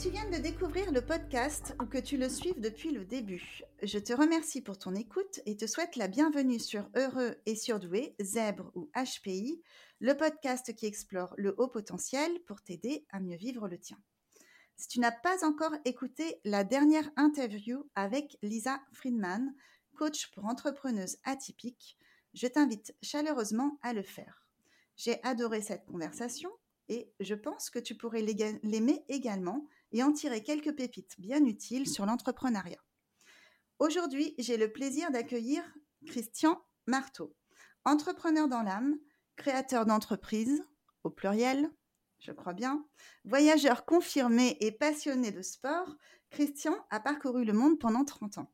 Tu viennes de découvrir le podcast ou que tu le suives depuis le début, je te remercie pour ton écoute et te souhaite la bienvenue sur Heureux et Surdoué, Zèbre ou HPI, le podcast qui explore le haut potentiel pour t'aider à mieux vivre le tien. Si tu n'as pas encore écouté la dernière interview avec Lisa Friedman, coach pour entrepreneuse atypique, je t'invite chaleureusement à le faire. J'ai adoré cette conversation et je pense que tu pourrais l'aimer également et en tirer quelques pépites bien utiles sur l'entrepreneuriat. Aujourd'hui, j'ai le plaisir d'accueillir Christian Marteau, entrepreneur dans l'âme, créateur d'entreprise, au pluriel, je crois bien, voyageur confirmé et passionné de sport, Christian a parcouru le monde pendant 30 ans.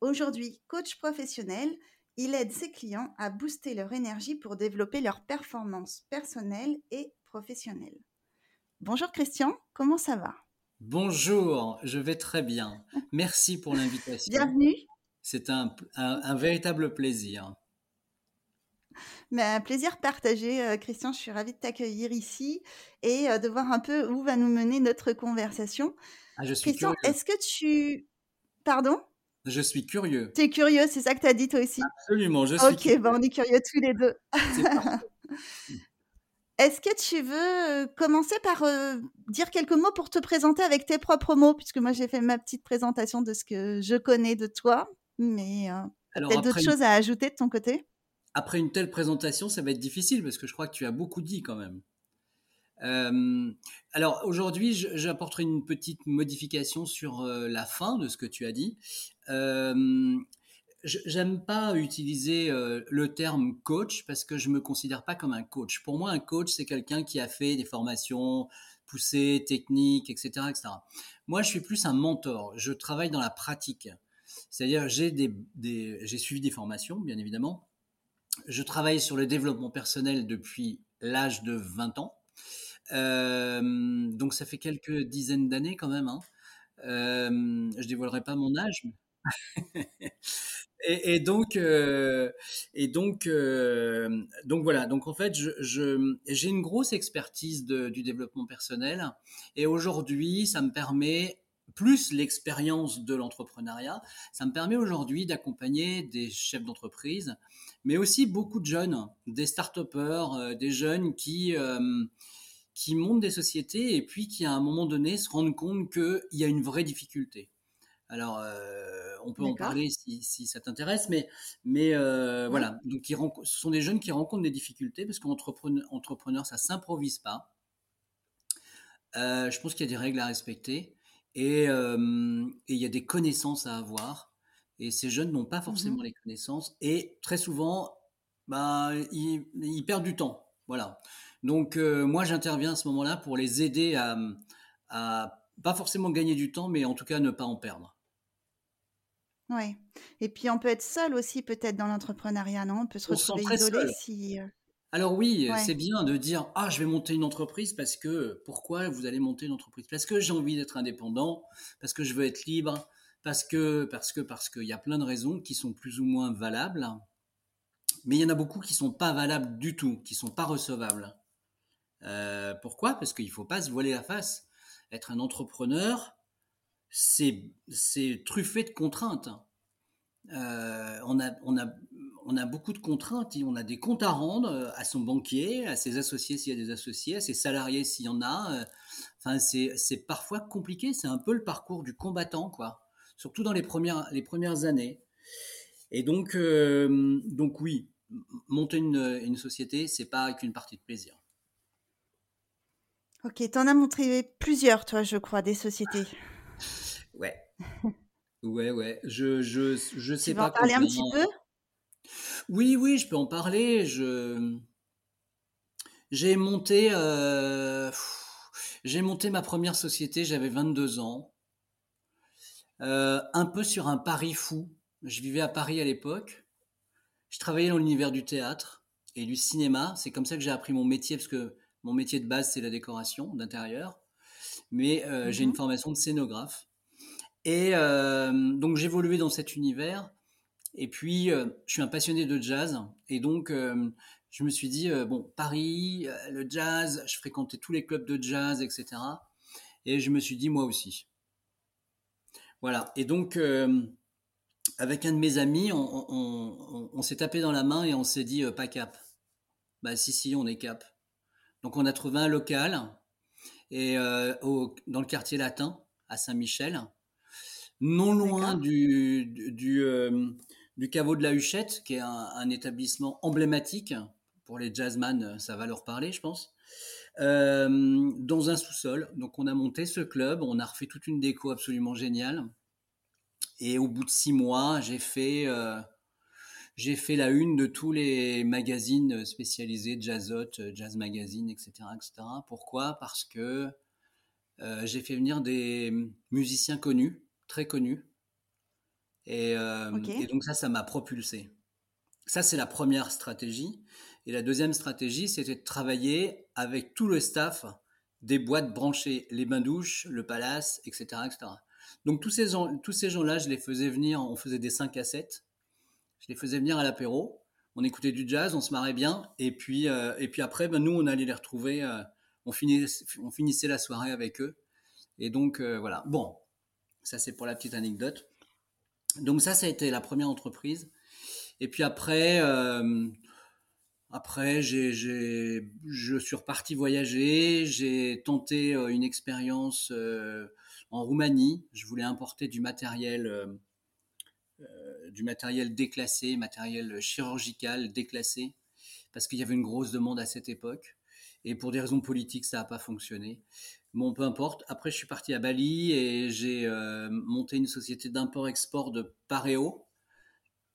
Aujourd'hui, coach professionnel, il aide ses clients à booster leur énergie pour développer leur performance personnelle et professionnelle. Bonjour Christian, comment ça va? Bonjour, je vais très bien. Merci pour l'invitation. Bienvenue. C'est un, véritable plaisir. Mais un plaisir partagé, euh, Christian. Je suis ravie de t'accueillir ici et euh, de voir un peu où va nous mener notre conversation. Ah, je suis Christian, est-ce que tu... Pardon? Je suis curieux. Tu es curieux, c'est ça que tu as dit toi aussi? Absolument, je suis Ok, bah, on est curieux tous les deux. Est-ce que tu veux commencer par euh, dire quelques mots pour te présenter avec tes propres mots? Puisque moi, j'ai fait ma petite présentation de ce que je connais de toi, mais euh, peut-être d'autres choses à ajouter de ton côté? Après une telle présentation, ça va être difficile parce que je crois que tu as beaucoup dit quand même. alors aujourd'hui, j'apporterai une petite modification sur la fin de ce que tu as dit j'aime pas utiliser euh, le terme coach parce que je me considère pas comme un coach. Pour moi, un coach, c'est quelqu'un qui a fait des formations poussées, techniques, etc., etc. Moi, je suis plus un mentor. Je travaille dans la pratique. C'est-à-dire, j'ai suivi des formations, bien évidemment. Je travaille sur le développement personnel depuis l'âge de 20 ans. Euh, donc, ça fait quelques dizaines d'années quand même. Hein. Euh, je dévoilerai pas mon âge. et, donc, euh, euh, donc voilà. Donc en fait, j'ai une grosse expertise du développement personnel, et aujourd'hui, ça me permet plus l'expérience de l'entrepreneuriat, ça me permet aujourd'hui d'accompagner des chefs d'entreprise, mais aussi beaucoup de jeunes, des start-upers, euh, des jeunes qui qui montent des sociétés et puis qui à un moment donné se rendent compte qu'il y a une vraie difficulté. Alors, on peut en parler si, ça t'intéresse, mais, mais euh, voilà. Donc, ce sont des jeunes qui rencontrent des difficultés parce qu'entrepreneur, entrepreneur, ça s'improvise pas. Euh, je pense qu'il y a des règles à respecter euh, et, il y a des connaissances à avoir. Et ces jeunes n'ont pas forcément mmh les connaissances et très souvent, bah, ils, perdent du temps. Voilà. Donc, moi, j'interviens à ce moment-là pour les aider à, à pas forcément gagner du temps, mais en tout cas ne pas en perdre. Oui. Et puis on peut être seul aussi peut-être dans l'entrepreneuriat, non? On peut se retrouver isolé si, euh Alors oui, c'est bien de dire: «Ah, je vais monter une entreprise parce que» pourquoi vous allez monter une entreprise? Parce que j'ai envie d'être indépendant, parce que je veux être libre, parce que parce que parce qu'il y a plein de raisons qui sont plus ou moins valables. Mais il y en a beaucoup qui sont pas valables du tout, qui sont pas recevables. Euh, pourquoi? Parce qu'il faut pas se voiler la face. Être un entrepreneur c'est truffé de contraintes. Euh, on, a, on, a, on a beaucoup de contraintes. On a des comptes à rendre euh, à son banquier, à ses associés s'il y a des associés, à ses salariés s'il y en a. Euh, enfin, c'est parfois compliqué. C'est un peu le parcours du combattant, quoi. Surtout dans les premières, les premières années. Et donc, donc oui, monter une, une société, c'est pas qu'une partie de plaisir. Ok, tu en as montré plusieurs, toi, je crois, des sociétés. Ouais. Ouais, ouais. Je, je, je sais tu pas. en parler un petit peu Oui, oui, je peux en parler. Je j'ai monté euh, j'ai monté ma première société. J'avais 22 ans. Euh, un peu sur un pari fou. Je vivais à Paris à l'époque. Je travaillais dans l'univers du théâtre et du cinéma. C'est comme ça que j'ai appris mon métier parce que mon métier de base c'est la décoration d'intérieur. Mais euh, j'ai une mmh formation de scénographe. Et euh, donc j'évoluais dans cet univers. Et puis, euh, je suis un passionné de jazz. Et donc, je me suis dit, bon, Paris, le jazz, je fréquentais tous les clubs de jazz, etc. Et je me suis dit, moi aussi. Voilà. Et donc, avec un de mes amis, on, s'est tapé dans la main et on s'est dit, pas cap. Bah si, si, on est cap. Donc, on a trouvé un local et, dans le quartier latin, à Saint-Michel, non loin du, du, du, caveau de la Huchette, qui est un, établissement emblématique pour les jazzman, ça va leur parler, je pense. dans un sous-sol. Donc on a monté ce club, on a refait toute une déco absolument géniale. Et au bout de six mois, j'ai fait, euh, j'ai fait la une de tous les magazines spécialisés, Jazzot, Jazz Magazine, etc. etc. Pourquoi? Parce que euh, j'ai fait venir des musiciens connus, très connus. Et, euh, et donc ça, ça m'a propulsé. Ça, c'est la première stratégie. Et la deuxième stratégie, c'était de travailler avec tout le staff des boîtes branchées, les bains-douches, le palace, etc., etc. Donc tous ces gens, tous ces gens-là, je les faisais venir, on faisait des 5 à 7. Je les faisais venir à l'apéro. On écoutait du jazz, on se marrait bien. Et puis, euh, et puis après, ben, nous, on allait les retrouver. Euh, on, finissait, la soirée avec eux. Et donc, euh, voilà. Bon, ça, c'est pour la petite anecdote. Donc, ça, ça a été la première entreprise. Et puis après, après je suis reparti voyager. J'ai tenté une expérience en Roumanie. Je voulais importer du matériel, du matériel déclassé, matériel chirurgical déclassé, parce qu'il y avait une grosse demande à cette époque. Et pour des raisons politiques, ça n'a pas fonctionné. Bon, peu importe. Après, je suis parti à Bali et j'ai euh, monté une société d'import-export de paréo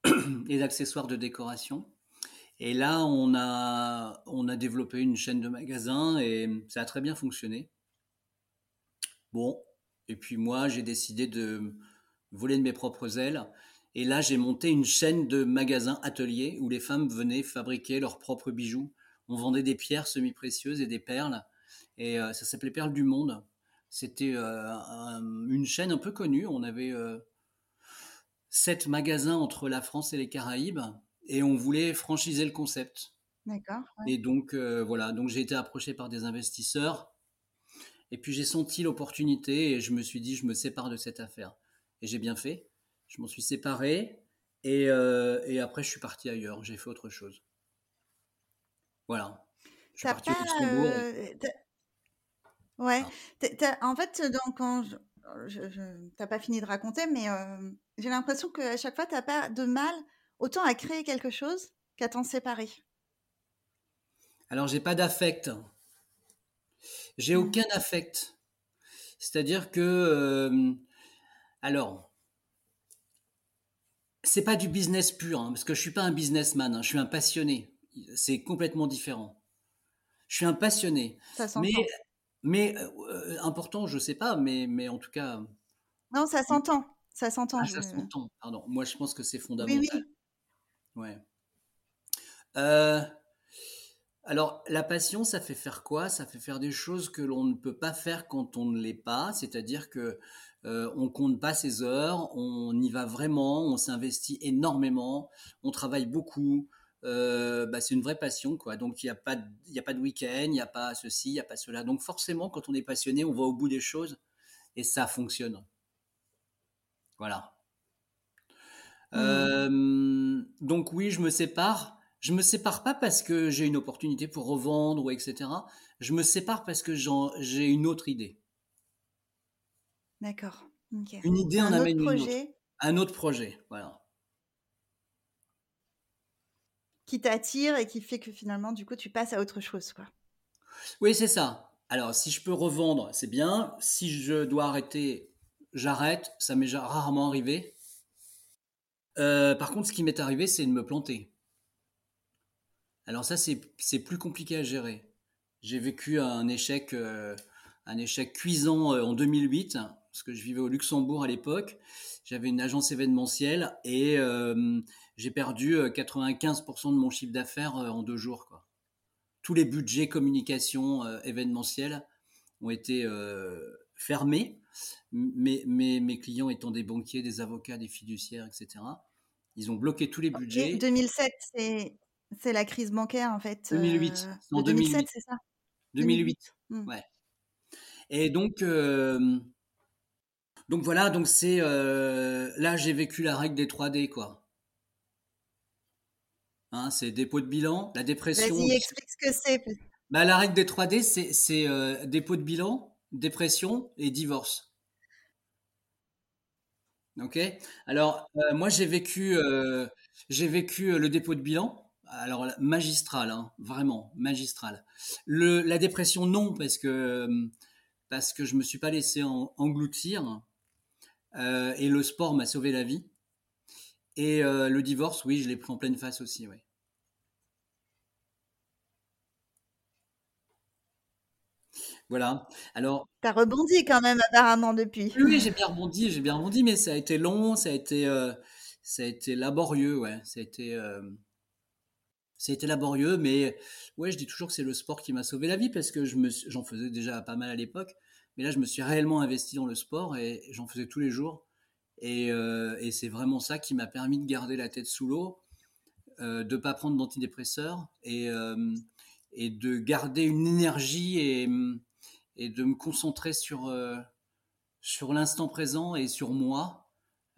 et d'accessoires de décoration. Et là, on a, on a développé une chaîne de magasins et ça a très bien fonctionné. Bon, et puis moi, j'ai décidé de voler de mes propres ailes. Et là, j'ai monté une chaîne de magasins ateliers où les femmes venaient fabriquer leurs propres bijoux. On vendait des pierres semi-précieuses et des perles. Et euh, ça s'appelait Perles du Monde. C'était euh, une chaîne un peu connue. On avait euh, sept magasins entre la France et les Caraïbes. Et on voulait franchiser le concept. D'accord. Et donc, voilà. Donc, j'ai été approché par des investisseurs et puis j'ai senti l'opportunité et je me suis dit, je me sépare de cette affaire. Et j'ai bien fait. Je m'en suis séparé et, euh, et, après je suis parti ailleurs. J'ai fait autre chose. Voilà. Je suis parti au Luxembourg. Euh, ouais. en fait, donc, quand je, n'as pas fini de raconter, mais euh, j'ai l'impression qu'à chaque fois, tu n'as pas de mal autant à créer quelque chose qu'à t'en séparer. Alors, j'ai pas d'affect. J'ai mmh. aucun affect. C'est-à-dire que, euh, alors, c'est pas du business pur, hein, parce que je suis pas un businessman, hein, je suis un passionné. C'est complètement différent. Je suis un passionné. Ça mais, mais euh, important, je sais pas, mais, mais en tout cas. Non, ça s'entend. Ça s'entend. Ah, ça s'entend. Pardon. Moi, je pense que c'est fondamental. Oui, oui. Ouais. Euh, alors, la passion, ça fait faire quoi? Ça fait faire des choses que l'on ne peut pas faire quand on ne l'est pas, c'est-à-dire que euh, on compte pas ses heures, on y va vraiment, on s'investit énormément, on travaille beaucoup. Euh, bah, c'est une vraie passion, quoi. Donc il n'y a pas, de, a pas de week-end, il n'y a pas ceci, il n'y a pas cela. Donc forcément, quand on est passionné, on va au bout des choses et ça fonctionne. Voilà. Mmh. Euh, donc oui, je me sépare je me sépare pas parce que j'ai une opportunité pour revendre ou etc. Je me sépare parce que j'ai une autre idée. D'accord. Une idée en amène une autre. Un autre projet, voilà. Qui t'attire et qui fait que finalement, du coup, tu passes à autre chose, quoi. Oui, c'est ça. Alors, si je peux revendre, c'est bien. Si je dois arrêter, j'arrête. Ça m'est rarement arrivé. Euh, par contre, ce qui m'est arrivé, c'est de me planter. Alors ça, c'est plus compliqué à gérer. J'ai vécu un échec, euh, un échec cuisant euh, en 2008, parce que je vivais au Luxembourg à l'époque. J'avais une agence événementielle et euh, j'ai perdu 95% de mon chiffre d'affaires en deux jours. Quoi. Tous les budgets communication événementielle ont été fermés, mais, mes clients étant des banquiers, des avocats, des fiduciaires, etc. Ils ont bloqué tous les budgets. 2007, c'est c'est la crise bancaire, en fait. 2008. Euh, en 2007, c'est ça? 2008. Mmh. Ouais. Et donc, euh, donc voilà, donc c'est euh, là j'ai vécu la règle des 3D quoi. Hein, c'est dépôt de bilan, la dépression. Vas-y, explique ce que c'est. Bah, la règle des 3D, c'est euh, dépôt de bilan, dépression et divorce. Ok? Alors moi j'ai vécu j'ai vécu le dépôt de bilan alors magistral, hein, vraiment magistral. Le, la dépression, non, parce que parce que je me suis pas laissé engloutir. Euh, et le sport m'a sauvé la vie. Et euh, le divorce, oui, je l'ai pris en pleine face aussi, oui. Voilà. Alors. T'as rebondi quand même apparemment depuis. Oui, j'ai bien rebondi, j'ai bien rebondi, mais ça a été long, ça a été, euh, ça a été laborieux, ouais. Ça a été, ça a été laborieux, mais ouais, je dis toujours que c'est le sport qui m'a sauvé la vie parce que je me, j'en faisais déjà pas mal à l'époque, mais là je me suis réellement investi dans le sport et j'en faisais tous les jours. Et, euh, et c'est vraiment ça qui m'a permis de garder la tête sous l'eau, euh, de pas prendre d'antidépresseurs et, euh, et de garder une énergie et, et de me concentrer sur, sur l'instant présent et sur moi,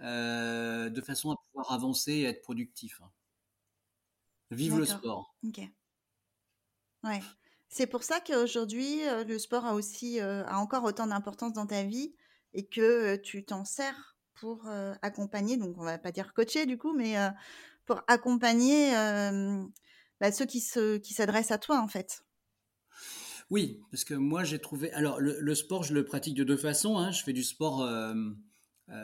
de façon à pouvoir avancer et être productif. Vive le sport. Ok. Ouais. C'est pour ça qu'aujourd'hui, euh, le sport a aussi euh, a encore autant d'importance dans ta vie et que euh, tu t'en sers pour accompagner, donc on va pas dire coacher du coup, mais pour accompagner bah, ceux qui se qui s'adressent à toi en fait. Oui, parce que moi j'ai trouvé. Alors le, sport, je le pratique de deux façons. Hein. Je fais du sport.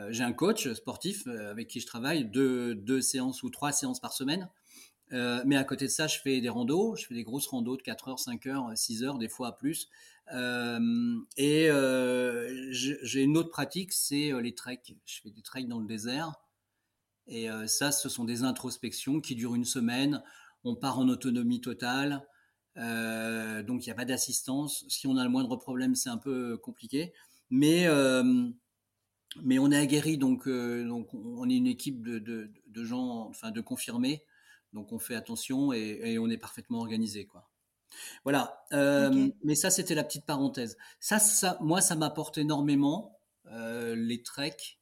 j'ai un coach sportif avec qui je travaille, deux, deux séances ou trois séances par semaine. Euh, mais à côté de ça, je fais des randos, je fais des grosses randos de 4 heures, 5 heures, 6 heures, des fois plus. Euh, et euh, j'ai une autre pratique, c'est les treks. Je fais des treks dans le désert. Et ça, ce sont des introspections qui durent une semaine. On part en autonomie totale. donc, il n'y a pas d'assistance. Si on a le moindre problème, c'est un peu compliqué. Mais, mais on est aguerri, donc, donc on est une équipe de, de gens, enfin de confirmés. Donc on fait attention et, on est parfaitement organisé, quoi. Voilà. Euh, mais ça, c'était la petite parenthèse. Ça, ça moi, ça m'apporte énormément euh, les treks,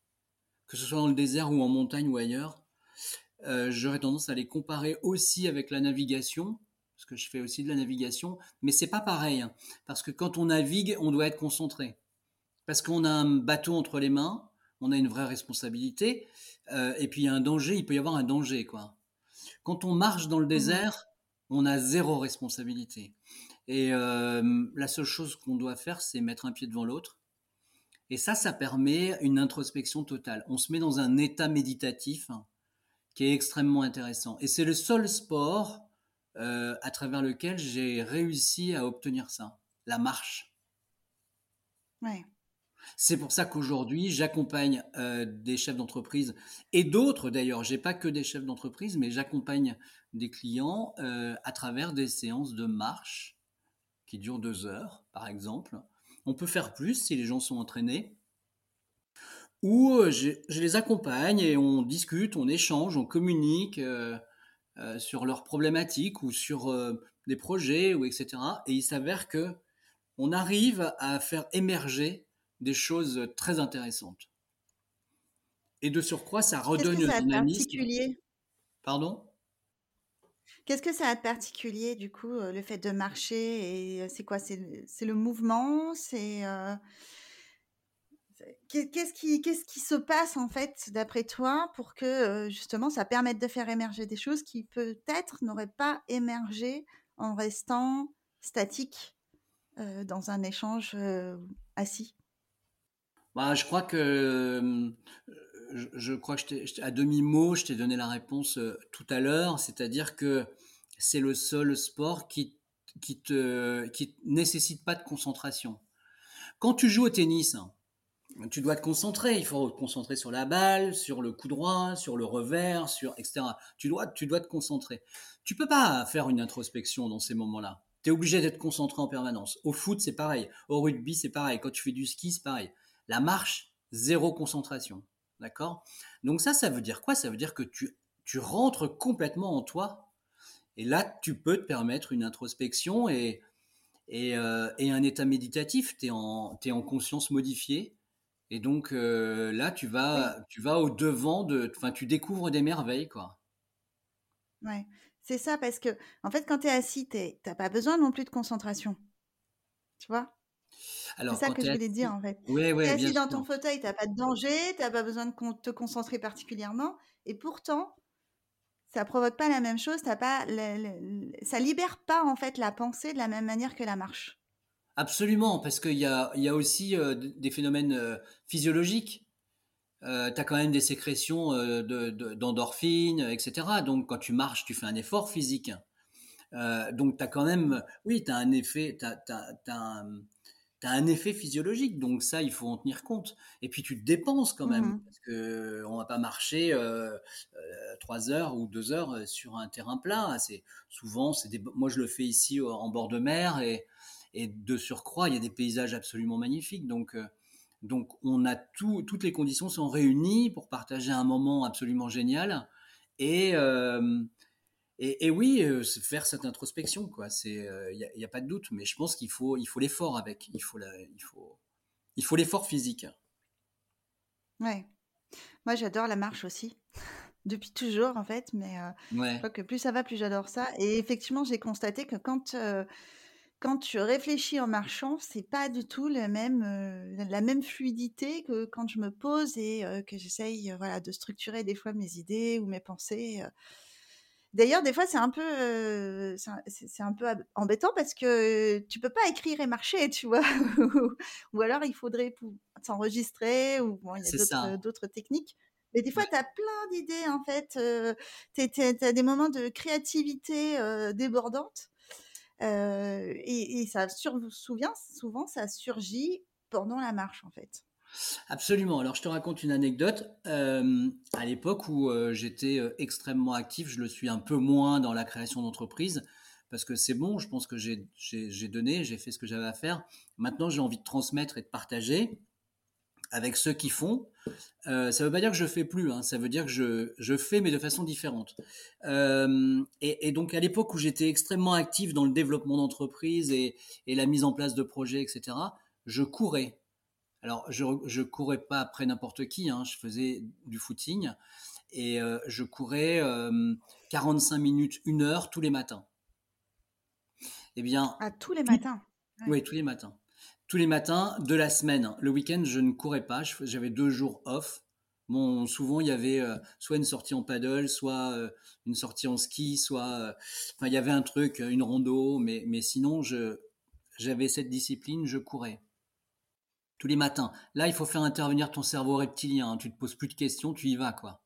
que ce soit dans le désert ou en montagne ou ailleurs. Euh, j'aurais tendance à les comparer aussi avec la navigation, parce que je fais aussi de la navigation, mais c'est pas pareil, hein, parce que quand on navigue, on doit être concentré, parce qu'on a un bateau entre les mains, on a une vraie responsabilité, et puis il y a un danger, il peut y avoir un danger, quoi. Quand on marche dans le mmh désert, on a zéro responsabilité. Et euh, la seule chose qu'on doit faire, c'est mettre un pied devant l'autre. Et ça, ça permet une introspection totale. On se met dans un état méditatif qui est extrêmement intéressant. Et c'est le seul sport euh, à travers lequel j'ai réussi à obtenir ça, la marche. Ouais. C'est pour ça qu'aujourd'hui, j'accompagne euh, des chefs d'entreprise et d'autres d'ailleurs. J'ai pas que des chefs d'entreprise, mais j'accompagne des clients euh, à travers des séances de marche qui durent deux heures, par exemple. On peut faire plus si les gens sont entraînés. Ou euh, je, les accompagne et on discute, on échange, on communique sur leurs problématiques ou sur des projets ou etc. Et il s'avère que on arrive à faire émerger des choses très intéressantes. Et de surcroît, ça redonne un dynamisme. Particulier? Pardon? Qu'est-ce que ça a de particulier, du coup, euh, le fait de marcher Et euh, c'est quoi? C'est le mouvement? C'est euh, qu'est-ce qui, qu'est-ce qui se passe en fait, d'après toi, pour que justement ça permette de faire émerger des choses qui peut-être n'auraient pas émergé en restant statique dans un échange assis? Bah, je crois que euh, je, crois que à demi mot, je t'ai donné la réponse euh, tout à l'heure, c'est-à-dire que c'est le seul sport qui qui te qui nécessite pas de concentration. Quand tu joues au tennis, tu dois te concentrer. Il faut te concentrer sur la balle, sur le coup droit, sur le revers, sur etc. Tu dois tu dois te concentrer. Tu peux pas faire une introspection dans ces moments-là. Tu es obligé d'être concentré en permanence. Au foot, c'est pareil. Au rugby, c'est pareil. Quand tu fais du ski, c'est pareil. La marche, zéro concentration. D'accord? Donc ça, ça veut dire quoi? Ça veut dire que tu, tu rentres complètement en toi. Et là, tu peux te permettre une introspection et, et, un état méditatif, tu es, es, en conscience modifiée. Et donc là, tu vas, tu vas au devant de, enfin, tu découvres des merveilles, quoi. Ouais, c'est ça, parce que, en fait, quand tu es assis, tu n'as pas besoin non plus de concentration. Tu vois? C'est ça que je voulais dire, en fait. Ouais, assis dans ton fauteuil, tu n'as pas de danger, tu n'as pas besoin de te concentrer particulièrement. Et pourtant, ça provoque pas la même chose, t'as pas, ça libère pas, en fait, la pensée de la même manière que la marche. Absolument, parce qu'il y a, y a aussi euh, des phénomènes euh, physiologiques. Euh, tu as quand même des sécrétions d'endorphines, etc. Donc quand tu marches, tu fais un effort physique. donc tu as quand même, oui, tu as un effet, un, effet physiologique. Donc ça, il faut en tenir compte. Et puis tu te dépenses quand même, mmh parce qu'on va pas marcher trois heures ou deux heures sur un terrain plat. C'est souvent, c'est moi je le fais ici en bord de mer et et de surcroît, il y a des paysages absolument magnifiques. Donc, euh, donc on a tout, toutes les conditions sont réunies pour partager un moment absolument génial. Et, euh, et, oui, euh, faire cette introspection, quoi. C'est, il n'y a, pas de doute. Mais je pense qu'il faut, il faut l'effort avec. Il faut, il faut, il faut l'effort physique. Ouais. Moi, j'adore la marche aussi depuis toujours en fait, mais je crois que plus ça va, plus j'adore ça. Et effectivement, j'ai constaté que quand quand tu réfléchis en marchant, c'est pas du tout le même, euh, la même fluidité que quand je me pose et euh, que j'essaye euh, voilà, de structurer des fois mes idées ou mes pensées. D'ailleurs, des fois, c'est un peu, c'est un peu embêtant parce que tu peux pas écrire et marcher, tu vois. ou alors, il faudrait s'enregistrer ou bon, il y a d'autres techniques. Mais des fois, tu as plein d'idées, en fait. tu as des moments de créativité débordante. Euh, et, ça souvient, souvent, ça surgit pendant la marche, en fait. Absolument. Alors, je te raconte une anecdote. Euh, à l'époque où euh, j'étais extrêmement actif, je le suis un peu moins dans la création d'entreprise parce que c'est bon, je pense que j'ai donné, j'ai fait ce que j'avais à faire. Maintenant, j'ai envie de transmettre et de partager avec ceux qui font. Euh, ça ne veut pas dire que je fais plus, hein. ça veut dire que je, fais, mais de façon différente. Euh, et, donc, à l'époque où j'étais extrêmement actif dans le développement d'entreprise et, la mise en place de projets, etc., je courais. Alors, je ne courais pas après n'importe qui, hein. je faisais du footing et euh, je courais 45 minutes, une heure tous les matins. Eh bien. À tous les matins Oui, tous les matins tous les matins de la semaine. Le week-end, je ne courais pas. J'avais deux jours off. Bon, souvent, il y avait euh, soit une sortie en paddle, soit euh, une sortie en ski, soit. Euh, enfin, il y avait un truc, une rando, mais, mais sinon, j'avais cette discipline, je courais. Tous les matins. Là, il faut faire intervenir ton cerveau reptilien. Hein. Tu te poses plus de questions, tu y vas, quoi.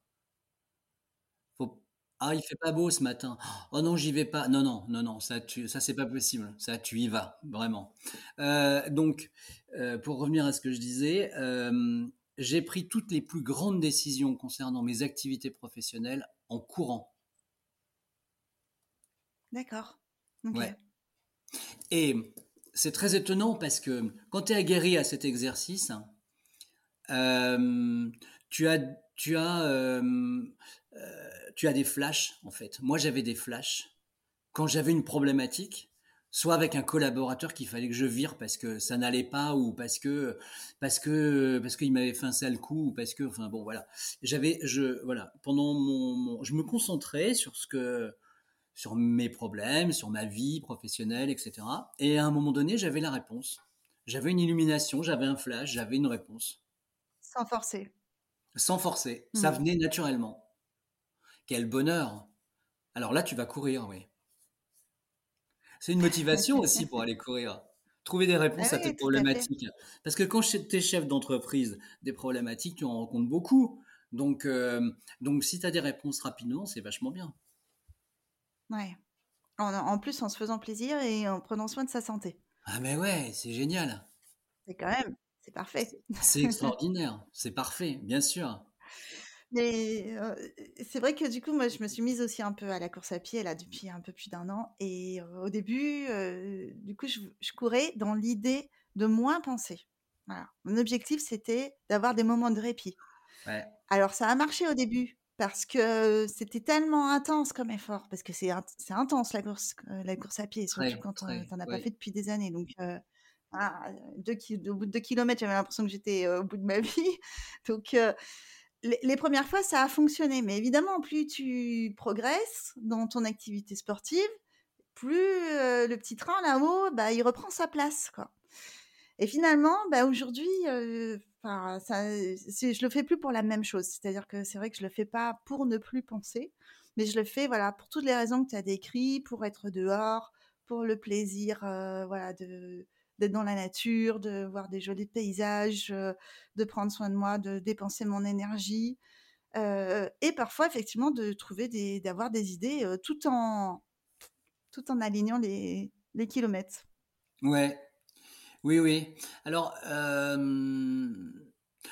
Ah, il fait pas beau ce matin. Oh non, j'y vais pas. Non, non, non, non, ça, tu, ça c'est pas possible. Ça, tu y vas, vraiment. Euh, donc, euh, pour revenir à ce que je disais, euh, j'ai pris toutes les plus grandes décisions concernant mes activités professionnelles en courant. D'accord. Ouais. Et c'est très étonnant parce que quand tu es aguerri à cet exercice, tu as, tu as tu as des flashs, en fait. Moi, j'avais des flashs. Quand j'avais une problématique, soit avec un collaborateur qu'il fallait que je vire parce que ça n'allait pas ou parce que parce que parce qu'il m'avait fait un sale coup ou parce que enfin bon voilà j'avais je voilà pendant mon, je me concentrais sur ce que sur mes problèmes sur ma vie professionnelle etc et à un moment donné j'avais la réponse j'avais une illumination j'avais un flash j'avais une réponse sans forcer sans forcer ça mmh. venait naturellement quel bonheur Alors là, tu vas courir, oui. C'est une motivation aussi pour aller courir. Trouver des réponses à tes problématiques. Parce que quand tu es chef d'entreprise, des problématiques, tu en rencontres beaucoup. Donc, euh, donc si tu as des réponses rapidement, c'est vachement bien. Ouais. En, plus, en se faisant plaisir et en prenant soin de sa santé. Ah, mais ouais, c'est génial. C'est quand même, c'est parfait. C'est extraordinaire, c'est parfait, bien sûr. Mais c'est vrai que du coup, moi, je me suis mise aussi un peu à la course à pied là depuis un peu plus d'un an. Et au début, du coup, je, courais dans l'idée de moins penser. Voilà. Mon objectif, c'était d'avoir des moments de répit. Alors, ça a marché au début parce que c'était tellement intense comme effort, parce que c'est intense la course, la course à pied, surtout quand tu n'en as pas fait depuis des années. Donc, deux, au bout de deux kilomètres, j'avais l'impression que j'étais au bout de ma vie. Donc, les, premières fois, ça a fonctionné. Mais évidemment, plus tu progresses dans ton activité sportive, plus le petit train là-haut, bah, il reprend sa place. Quoi. Et finalement, bah, aujourd'hui, Enfin, ça, je le fais plus pour la même chose. C'est-à-dire que c'est vrai que je le fais pas pour ne plus penser, mais je le fais voilà pour toutes les raisons que tu as décrites, pour être dehors, pour le plaisir voilà de d'être dans la nature, de voir des jolis paysages, de prendre soin de moi, de dépenser mon énergie, et parfois effectivement de trouver des, d'avoir des idées tout en tout en alignant les, les kilomètres. Ouais, oui, oui. Alors,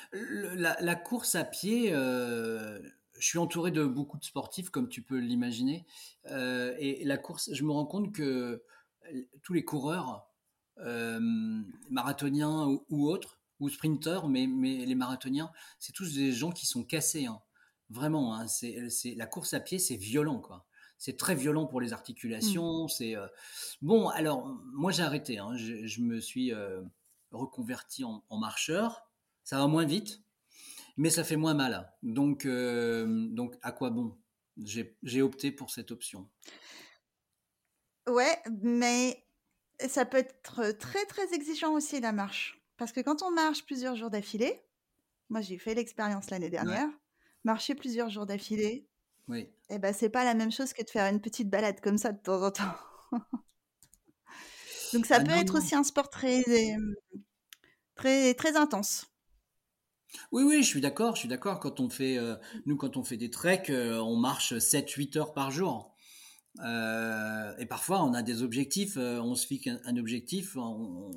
la, course à pied, je suis entouré de beaucoup de sportifs, comme tu peux l'imaginer. et la course, je me rends compte que tous les coureurs, marathoniens ou, autres, ou sprinteurs, mais, mais les marathoniens, c'est tous des gens qui sont cassés. Hein. Vraiment, hein. c'est, la course à pied, c'est violent, quoi c'est très violent pour les articulations. Mmh. C'est euh, bon. Alors moi j'ai arrêté. Hein. je, me suis euh, reconverti en, marcheur. Ça va moins vite, mais ça fait moins mal. Donc euh, donc à quoi bon? J'ai opté pour cette option. Ouais, mais ça peut être très très exigeant aussi la marche, parce que quand on marche plusieurs jours d'affilée, moi j'ai fait l'expérience l'année dernière, marcher plusieurs jours d'affilée, oui. Et eh ben, c'est pas la même chose que de faire une petite balade comme ça de temps en temps. Donc ça ah peut être aussi un sport très, très, très intense. Oui, oui, je suis d'accord, je suis d'accord. Quand on fait, euh, nous, quand on fait des treks, euh, on marche 7-8 heures par jour. Euh, et parfois, on a des objectifs, on se fixe un, objectif, on,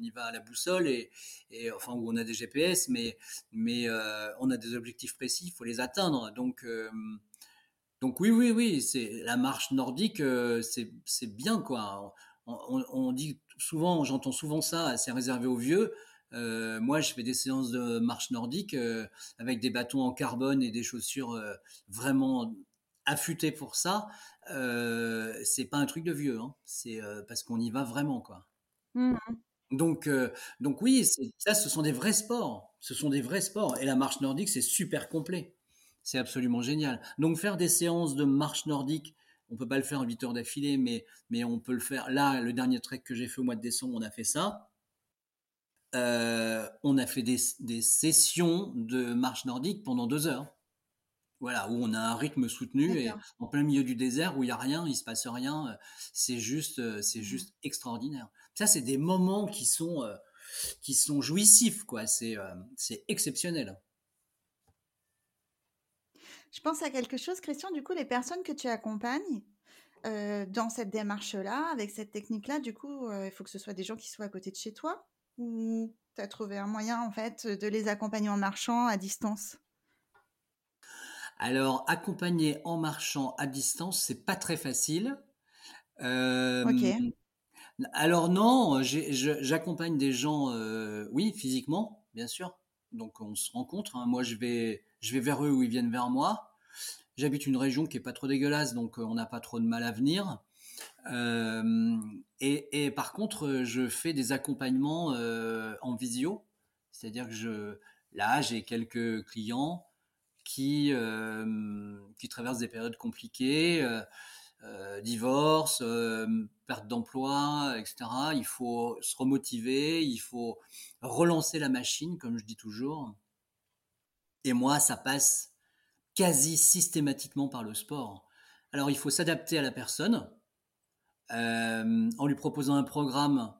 y va à la boussole, et, et, enfin, où on a des GPS, mais, mais on a des objectifs précis, il faut les atteindre. Donc, donc oui, oui, oui, c'est la marche nordique, euh, c'est bien quoi. On, dit souvent, j'entends souvent ça, c'est réservé aux vieux. Euh, moi, je fais des séances de marche nordique euh, avec des bâtons en carbone et des chaussures vraiment affûtées pour ça. c'est pas un truc de vieux, hein. c'est parce qu'on y va vraiment quoi. Mmh donc, donc oui, ça, ce sont des vrais sports. Ce sont des vrais sports. Et la marche nordique, c'est super complet. C'est absolument génial. Donc faire des séances de marche nordique, on peut pas le faire en 8 heures d'affilée, mais, mais on peut le faire. Là, le dernier trek que j'ai fait au mois de décembre, on a fait ça. Euh, on a fait des, sessions de marche nordique pendant deux heures. Voilà, où on a un rythme soutenu et en plein milieu du désert où il y a rien, il se passe rien. C'est juste, euh, c'est mmh. juste extraordinaire. Ça, c'est des moments qui sont, euh, qui sont jouissifs, quoi. C'est, c'est exceptionnel. Je pense à quelque chose, Christian, du coup, les personnes que tu accompagnes euh, dans cette démarche-là, avec cette technique-là, du coup, euh, il faut que ce soit des gens qui soient à côté de chez toi ou tu as trouvé un moyen, en fait, de les accompagner en marchant à distance? Alors, accompagner en marchant à distance, c'est pas très facile. ok. Alors non, j'accompagne des gens, euh, oui, physiquement, bien sûr. Donc on se rencontre. Hein. Moi, je vais je vais vers eux ou ils viennent vers moi. J'habite une région qui est pas trop dégueulasse, donc euh, on n'a pas trop de mal à venir. Euh, et, par contre, je fais des accompagnements euh, en visio, c'est-à-dire que je, là, j'ai quelques clients qui, qui traversent des périodes compliquées, divorce, perte d'emploi, etc. Il faut se remotiver, il faut relancer la machine, comme je dis toujours. Et moi, ça passe quasi systématiquement par le sport. Alors, il faut s'adapter à la personne euh, en lui proposant un programme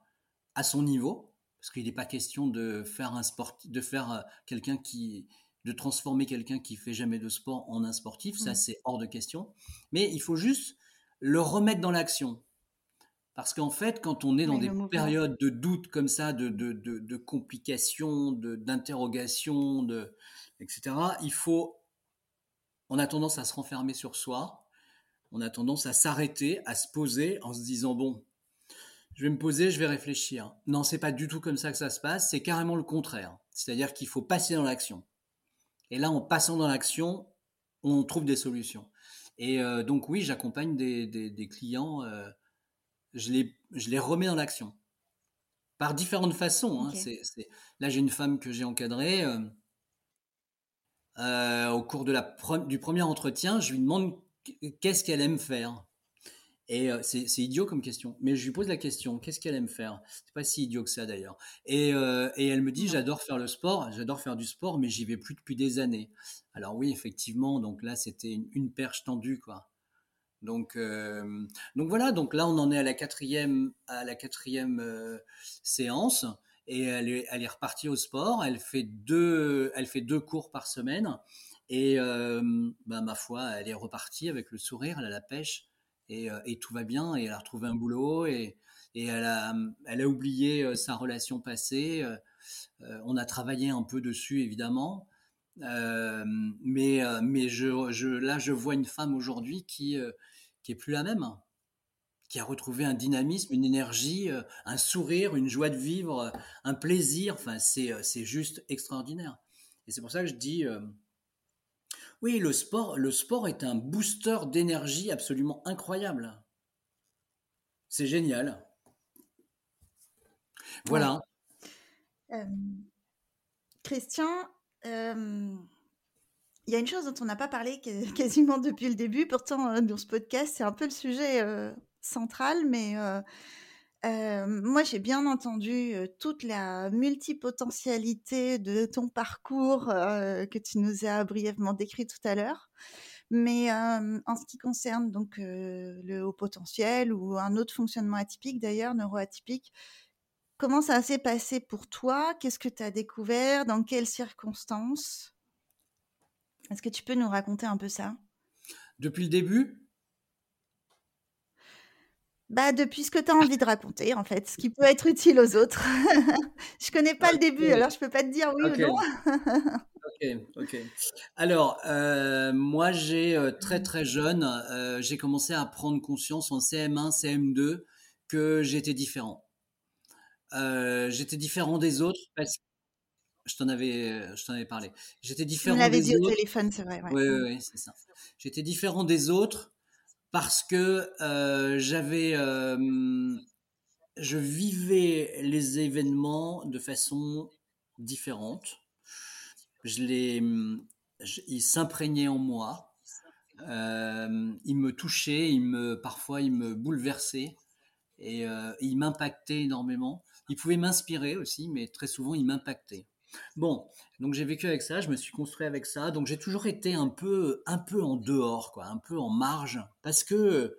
à son niveau, parce qu'il n'est pas question de faire un sport, de faire euh, quelqu'un qui, de transformer quelqu'un qui fait jamais de sport en un sportif, ça mmh. c'est hors de question. Mais il faut juste le remettre dans l'action. Parce qu'en fait, quand on est dans des périodes de doute comme ça, de, de, de, de complications, d'interrogations, de, etc., il faut. On a tendance à se renfermer sur soi. On a tendance à s'arrêter, à se poser en se disant bon, je vais me poser, je vais réfléchir. Non, c'est pas du tout comme ça que ça se passe. C'est carrément le contraire. C'est-à-dire qu'il faut passer dans l'action. Et là, en passant dans l'action, on trouve des solutions. Et donc oui, j'accompagne des, clients, je, les, je les remets dans l'action par différentes façons. Hein. Là, j'ai une femme que j'ai encadrée. Au cours de la, du premier entretien, je lui demande qu'est-ce qu'elle aime faire? Et c'est idiot comme question, mais je lui pose la question qu'est-ce qu'elle aime faire? C'est pas si idiot que ça d'ailleurs. Et, et, elle me dit j'adore faire le sport, j'adore faire du sport, mais j'y vais plus depuis des années. Alors oui, effectivement, donc là c'était une, perche tendue quoi. Donc, donc voilà, donc là on en est à la quatrième, à la quatrième séance et elle est, repartie au sport. Elle fait deux, cours par semaine et bah, ma foi, elle est repartie avec le sourire, elle a la pêche et, et tout va bien. Et elle a retrouvé un boulot et, elle, a, oublié sa relation passée. on a travaillé un peu dessus, évidemment. mais là, je vois une femme aujourd'hui qui, qui est plus la même, qui a retrouvé un dynamisme, une énergie, un sourire, une joie de vivre, un plaisir. Enfin, c'est juste extraordinaire. Et c'est pour ça que je dis, oui, le sport, le sport est un booster d'énergie absolument incroyable. C'est génial. Voilà. Euh, Christian, euh, il y a une chose dont on n'a pas parlé quasiment depuis le début. Pourtant, euh, dans ce podcast, c'est un peu le sujet central, mais moi, j'ai bien entendu toute la multipotentialité de ton parcours que tu nous as brièvement décrit tout à l'heure. Mais en ce qui concerne donc le haut potentiel ou un autre fonctionnement atypique d'ailleurs, neuroatypique, comment ça s'est passé pour toi? Qu'est-ce que tu as découvert? Dans quelles circonstances? Est-ce que tu peux nous raconter un peu ça? Depuis le début bah, depuis ce que tu as envie de raconter, en fait, ce qui peut être utile aux autres. je connais pas le début, alors je peux pas te dire oui ou non. ok, ok. Alors, euh, moi, j'ai euh, très très jeune, euh, j'ai commencé à prendre conscience en CM1, CM2 que j'étais différent. j'étais différent des autres parce que je t'en avais, je t'en avais parlé. J'étais différent. Tu l'avais dit au téléphone, c'est vrai. Oui, oui, oui, c'est ça. J'étais différent des autres parce que euh, j'avais, euh, je vivais les événements de façon différente. Je les, ils s'imprégnaient en moi. Euh, ils me touchaient, ils me, parfois ils me bouleversaient et ils m'impactaient énormément. Ils pouvaient m'inspirer aussi, mais très souvent ils m'impactaient. Bon, donc j'ai vécu avec ça, je me suis construit avec ça, donc j'ai toujours été un peu, un peu en dehors, quoi, un peu en marge, parce que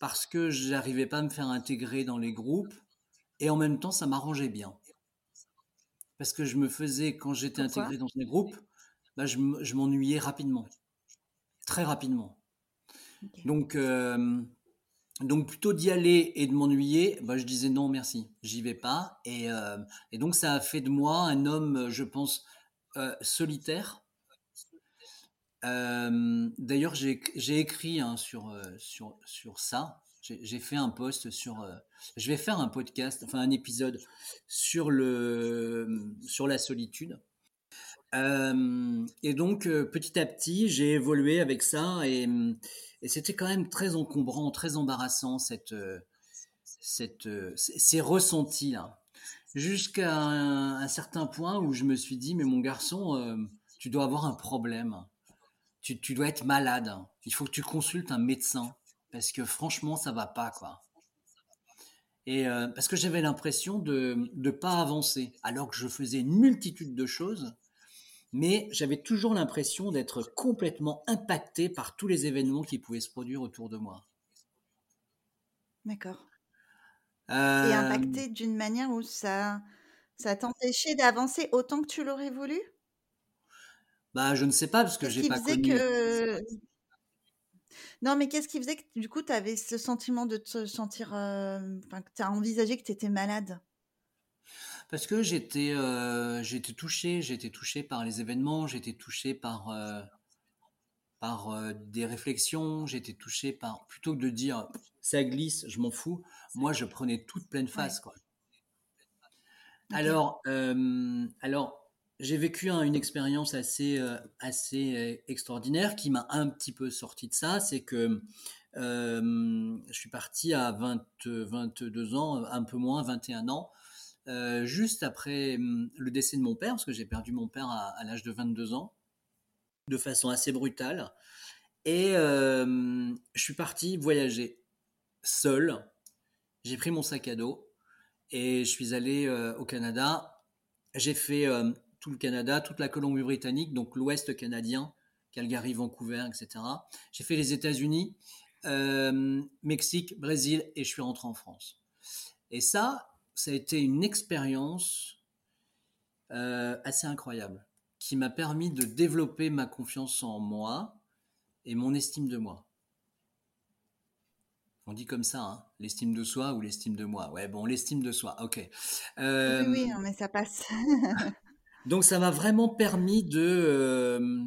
parce que j'arrivais pas à me faire intégrer dans les groupes, et en même temps ça m'arrangeait bien, parce que je me faisais quand j'étais intégré dans les groupes, bah, je, m'ennuyais rapidement, très rapidement. Donc euh, donc plutôt d'y aller et de m'ennuyer, bah, je disais non merci, j'y vais pas. Et, euh, et, donc ça a fait de moi un homme, je pense, euh, solitaire. Euh, d'ailleurs, j'ai écrit hein, sur, sur, sur ça. J'ai fait un post sur. je vais faire un podcast, enfin un épisode sur, le, sur la solitude. et donc petit à petit, j'ai évolué avec ça et et c'était quand même très encombrant, très embarrassant, cette, euh, cette, euh, ces ressentis-là. Jusqu'à un, certain point où je me suis dit, mais mon garçon, euh, tu dois avoir un problème. Tu, tu, dois être malade. Il faut que tu consultes un médecin. Parce que franchement, ça va pas, quoi. Et parce que j'avais l'impression de ne pas avancer, alors que je faisais une multitude de choses mais j'avais toujours l'impression d'être complètement impacté par tous les événements qui pouvaient se produire autour de moi. D'accord. Et impacté euh, d'une manière où ça, ça t'empêchait d'avancer autant que tu l'aurais voulu? Bah, je ne sais pas parce que j'ai pas connu. Que... Non, mais qu'est-ce qui faisait que du coup, tu avais ce sentiment de te sentir. Euh, enfin, que tu as envisagé que tu étais malade? Parce que j'étais euh, j'étais touché, j'étais touché par les événements, j'étais touché par euh, par euh, des réflexions, j'étais touché par plutôt que de dire ça glisse, je m'en fous, moi je prenais toute pleine face quoi. Alors alors j'ai vécu une expérience assez, assez extraordinaire qui m'a un petit peu sorti de ça. C'est que je suis parti à 20, 22 ans, un peu moins, 21 ans, juste après hum, le décès de mon père, parce que j'ai perdu mon père à, l'âge de 22 ans, de façon assez brutale. Et je suis parti voyager seul. J'ai pris mon sac à dos et je suis allé au Canada. J'ai fait tout le Canada, toute la Colombie-Britannique, donc l'Ouest canadien, Calgary, Vancouver, etc. J'ai fait les États-Unis, euh, Mexique, Brésil, et je suis rentré en France. Et ça, ça a été une expérience euh, assez incroyable, qui m'a permis de développer ma confiance en moi et mon estime de moi. On dit comme ça, hein, l'estime de soi ou l'estime de moi. Ouais, bon, l'estime de soi, ok. oui, oui, euh, mais ça passe. Donc ça m'a vraiment permis de, euh,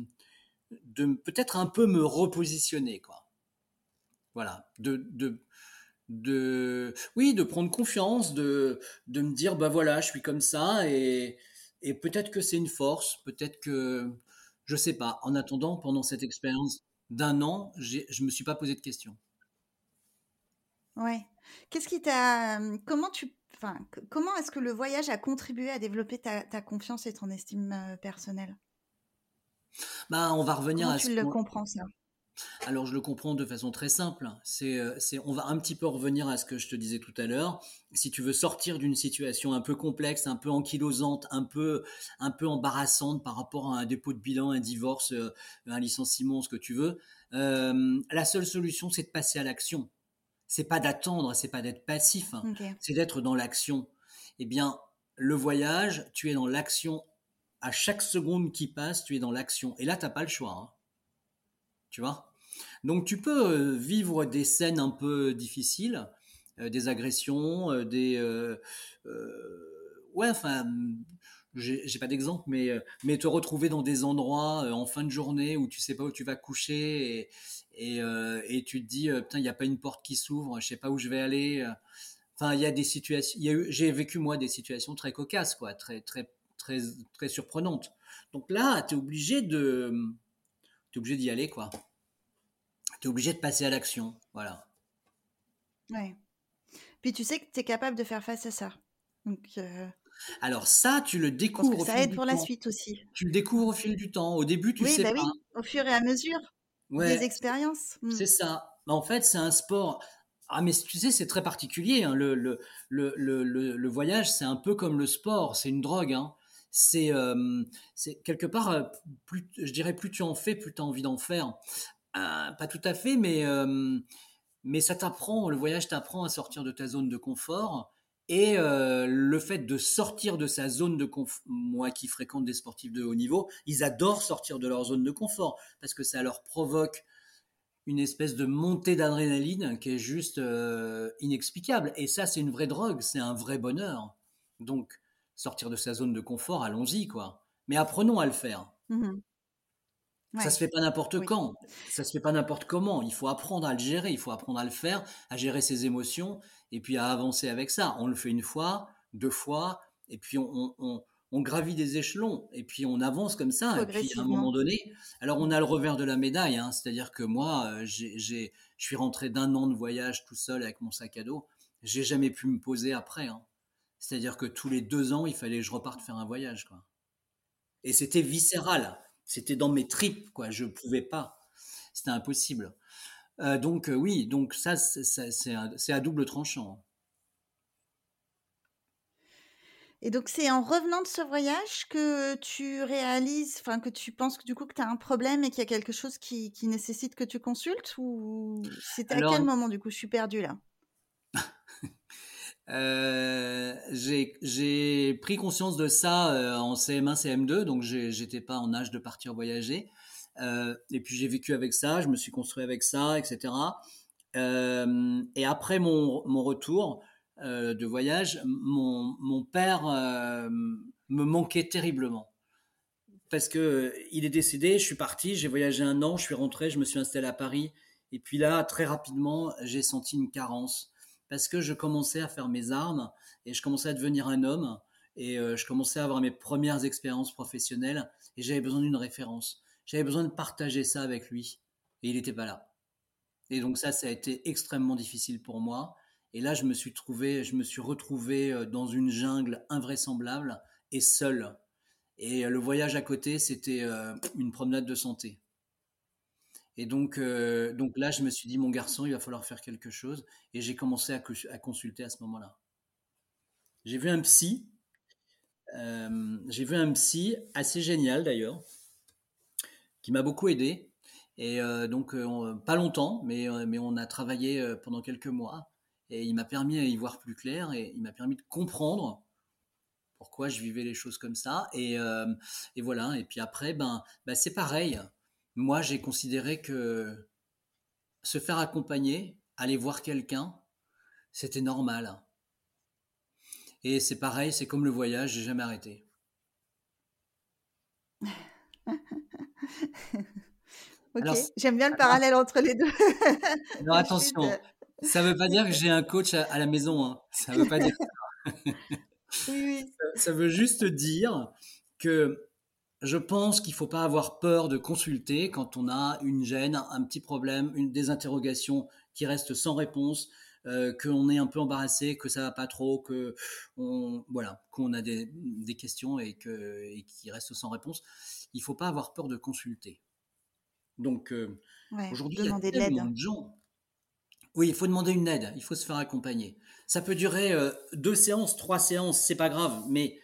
de peut-être un peu me repositionner, quoi. Voilà, de, de, de, oui, de prendre confiance, de, de me dire, bah voilà, je suis comme ça, et, et peut-être que c'est une force, peut-être que, je sais pas. En attendant, pendant cette expérience d'un an, je me suis pas posé de questions. Ouais. Qu'est-ce qui t'a, comment tu comment est-ce que le voyage a contribué à développer ta, confiance et ton estime euh, personnelle? Bah, on va revenir à tu le comprends ça? Alors je le comprends de façon très simple. C'est, euh, c'est, on va un petit peu revenir à ce que je te disais tout à l'heure. Si tu veux sortir d'une situation un peu complexe, un peu ankylosante, un peu, un peu embarrassante par rapport à un dépôt de bilan, un divorce, euh, un licenciement, ce que tu veux, la seule solution c'est de passer à l'action c'est pas d'attendre, c'est pas d'être passif, hein. c'est d'être dans l'action. Eh bien, le voyage, tu es dans l'action. À chaque seconde qui passe, tu es dans l'action. Et là, tu n'as pas le choix. Hein. Tu vois Donc, tu peux euh, vivre des scènes un peu difficiles, euh, des agressions, euh, des. ouais, enfin, j'ai pas d'exemple, mais, mais te retrouver dans des endroits en fin de journée où tu sais pas où tu vas coucher et, et tu te dis, putain, il n'y a pas une porte qui s'ouvre, je sais pas où je vais aller. Enfin, il y a des situations, j'ai vécu moi des situations très cocasses, quoi, très, très, très, très surprenantes. Donc là, tu es obligé de, es obligé d'y aller, quoi. Tu es obligé de passer à l'action, voilà. Ouais. Puis tu sais que tu es capable de faire face à ça. Donc, alors ça, tu le découvres. Parce que ça aide pour la suite aussi. Tu le découvres au fil du temps. Au début, tu sais bah pas. Oui, au fur et à mesure des expériences. Mmh. C'est ça. En fait, c'est un sport. Ah, mais tu sais, c'est très particulier. Hein. Le, le, le, le, voyage, c'est un peu comme le sport. C'est une drogue. Hein. C'est quelque part, plus, je dirais, plus tu en fais, plus tu as envie d'en faire. Pas tout à fait, mais, mais ça t'apprend. Le voyage t'apprend à sortir de ta zone de confort et le fait de sortir de sa zone de confort, moi qui fréquente des sportifs de haut niveau, ils adorent sortir de leur zone de confort parce que ça leur provoque une espèce de montée d'adrénaline qui est juste inexplicable. Et ça, c'est une vraie drogue, c'est un vrai bonheur. Donc, sortir de sa zone de confort, allons-y, quoi. Mais apprenons à le faire. Mmh ça se fait pas n'importe quand, ça se fait pas n'importe comment. Il faut apprendre à le gérer, il faut apprendre à le faire, à gérer ses émotions et puis à avancer avec ça. On le fait une fois, deux fois, et puis on, on, on gravit des échelons, et puis on avance comme ça. Et puis à un moment donné, alors on a le revers de la médaille, hein, c'est-à-dire que moi, euh, je suis rentré d'un an de voyage tout seul avec mon sac à dos. J'ai jamais pu me poser après. Hein. C'est-à-dire que tous les deux ans, il fallait que je reparte faire un voyage, quoi. Et c'était viscéral. C'était dans mes tripes, quoi. Je pouvais pas. C'était impossible. Euh, donc euh, oui, donc ça, c'est à double tranchant. Et donc c'est en revenant de ce voyage que tu réalises, enfin que tu penses que du coup que tu as un problème et qu'il y a quelque chose qui, nécessite que tu consultes ou c'était à quel moment du coup je suis perdue là? euh, J'ai pris conscience de ça en CM1, CM2, donc j'étais pas en âge de partir voyager. Euh, et puis j'ai vécu avec ça, je me suis construit avec ça, etc. Euh, et après mon, retour euh, de voyage, mon, mon père me manquait terriblement. Parce que il est décédé, je suis parti, j'ai voyagé un an, je suis rentré, je me suis installé à Paris. Et puis là, très rapidement, j'ai senti une carence. Parce que je commençais à faire mes armes et je commençais à devenir un homme. et je commençais à avoir mes premières expériences professionnelles et j'avais besoin d'une référence. J'avais besoin de partager ça avec lui et il n'était pas là. Et donc ça, ça a été extrêmement difficile pour moi. Et là, je me suis trouvé, je me suis retrouvé dans une jungle invraisemblable et seul. Et le voyage à côté, c'était une promenade de santé. Et donc, donc là, je me suis dit, mon garçon, il va falloir faire quelque chose. Et j'ai commencé à, à, consulter à ce moment-là. J'ai vu un psy. j'ai vu un psy assez génial d'ailleurs, qui m'a beaucoup aidé. Et donc, pas longtemps, mais, mais on a travaillé pendant quelques mois. Et il m'a permis d'y voir plus clair et il m'a permis de comprendre pourquoi je vivais les choses comme ça. Et, et voilà. Et puis après, ben, ben c'est pareil. Moi, j'ai considéré que se faire accompagner, aller voir quelqu'un, c'était normal. Et c'est pareil, c'est comme le voyage, j'ai jamais arrêté. ok, j'aime bien le parallèle entre les deux. non, attention, ça ne veut pas dire que j'ai un coach à, la maison. Hein. Ça veut pas dire ça. oui. ça veut juste dire que je pense qu'il ne faut pas avoir peur de consulter quand on a une gêne, un petit problème, une, des interrogations qui restent sans réponse, euh, qu'on est un peu embarrassé, que ça va pas trop, que on, voilà, qu'on a des, questions et que et qui restent sans réponse. Il ne faut pas avoir peur de consulter. Donc euh, aujourd'hui, il y a tellement de gens. Oui, il faut demander une aide. Il faut se faire accompagner. Ça peut durer euh, deux séances, trois séances, c'est pas grave, mais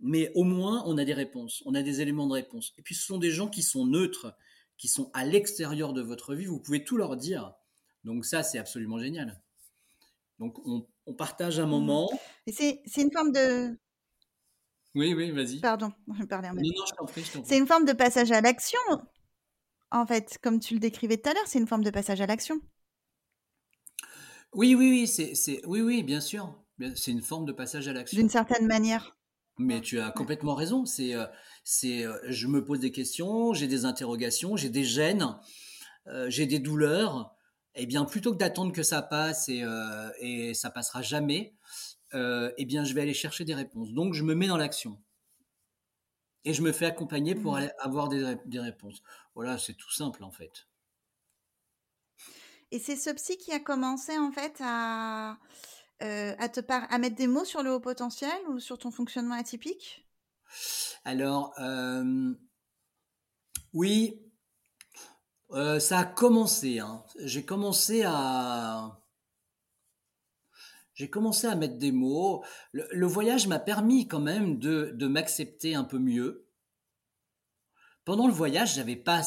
mais au moins on a des réponses, on a des éléments de réponse. Et puis ce sont des gens qui sont neutres, qui sont à l'extérieur de votre vie, vous pouvez tout leur dire. Donc ça, c'est absolument génial. Donc on, partage un mmh. moment. C'est une forme de... Oui, oui, vas-y. Pardon, je parlais en même Non, non, je t'en prie, prie. C'est une forme de passage à l'action, en fait, comme tu le décrivais tout à l'heure, c'est une forme de passage à l'action. Oui, oui, oui, c'est, oui, oui, bien sûr. C'est une forme de passage à l'action. D'une certaine manière. Mais tu as complètement raison. C'est, euh, c'est, euh, je me pose des questions, j'ai des interrogations, j'ai des gênes, euh, j'ai des douleurs. Eh bien, plutôt que d'attendre que ça passe et, et ça passera jamais, eh bien, je vais aller chercher des réponses. Donc, je me mets dans l'action et je me fais accompagner pour mmh. avoir des, des réponses. Voilà, c'est tout simple en fait. Et c'est ce psy qui a commencé en fait à euh, à, te à mettre des mots sur le haut potentiel ou sur ton fonctionnement atypique? Alors, euh, oui, euh, ça a commencé. Hein. J'ai commencé à... J'ai commencé à mettre des mots. Le, voyage m'a permis quand même de, de m'accepter un peu mieux. Pendant le voyage, j'avais pas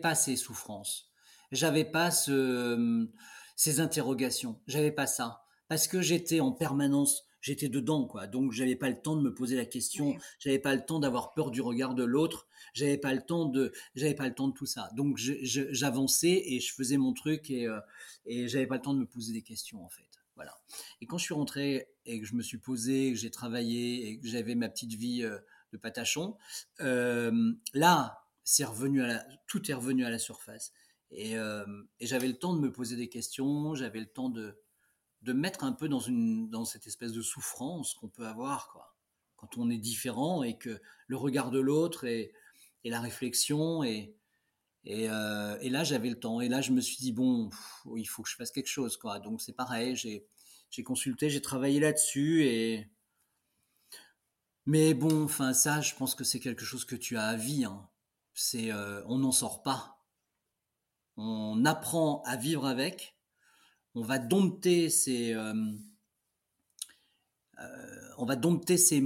pas assez souffrance. J'avais pas ce, ces interrogations. J'avais pas ça parce que j'étais en permanence, j'étais dedans, quoi. Donc, j'avais pas le temps de me poser la question, j'avais pas le temps d'avoir peur du regard de l'autre, j'avais pas le temps de, j'avais pas le temps de tout ça. Donc, j'avançais et je faisais mon truc et, euh, et j'avais pas le temps de me poser des questions, en fait. Voilà. Et quand je suis rentré et que je me suis posé, que j'ai travaillé et que j'avais ma petite vie euh, de patachon, euh, là, c'est revenu à la, tout est revenu à la surface. Et, et j'avais le temps de me poser des questions, j'avais le temps de, de mettre un peu dans, une, dans cette espèce de souffrance qu'on peut avoir quoi, quand on est différent et que le regard de l'autre et, la réflexion et, euh, et là j'avais le temps. Et là je me suis dit bon il faut que je fasse quelque chose quoi. Donc c'est pareil j'ai j'ai consulté j'ai travaillé là-dessus et mais bon enfin ça je pense que c'est quelque chose que tu as à vie hein. c'est euh, on n'en sort pas. On apprend à vivre avec on va dompter ces, euh, euh, on va dompter ces,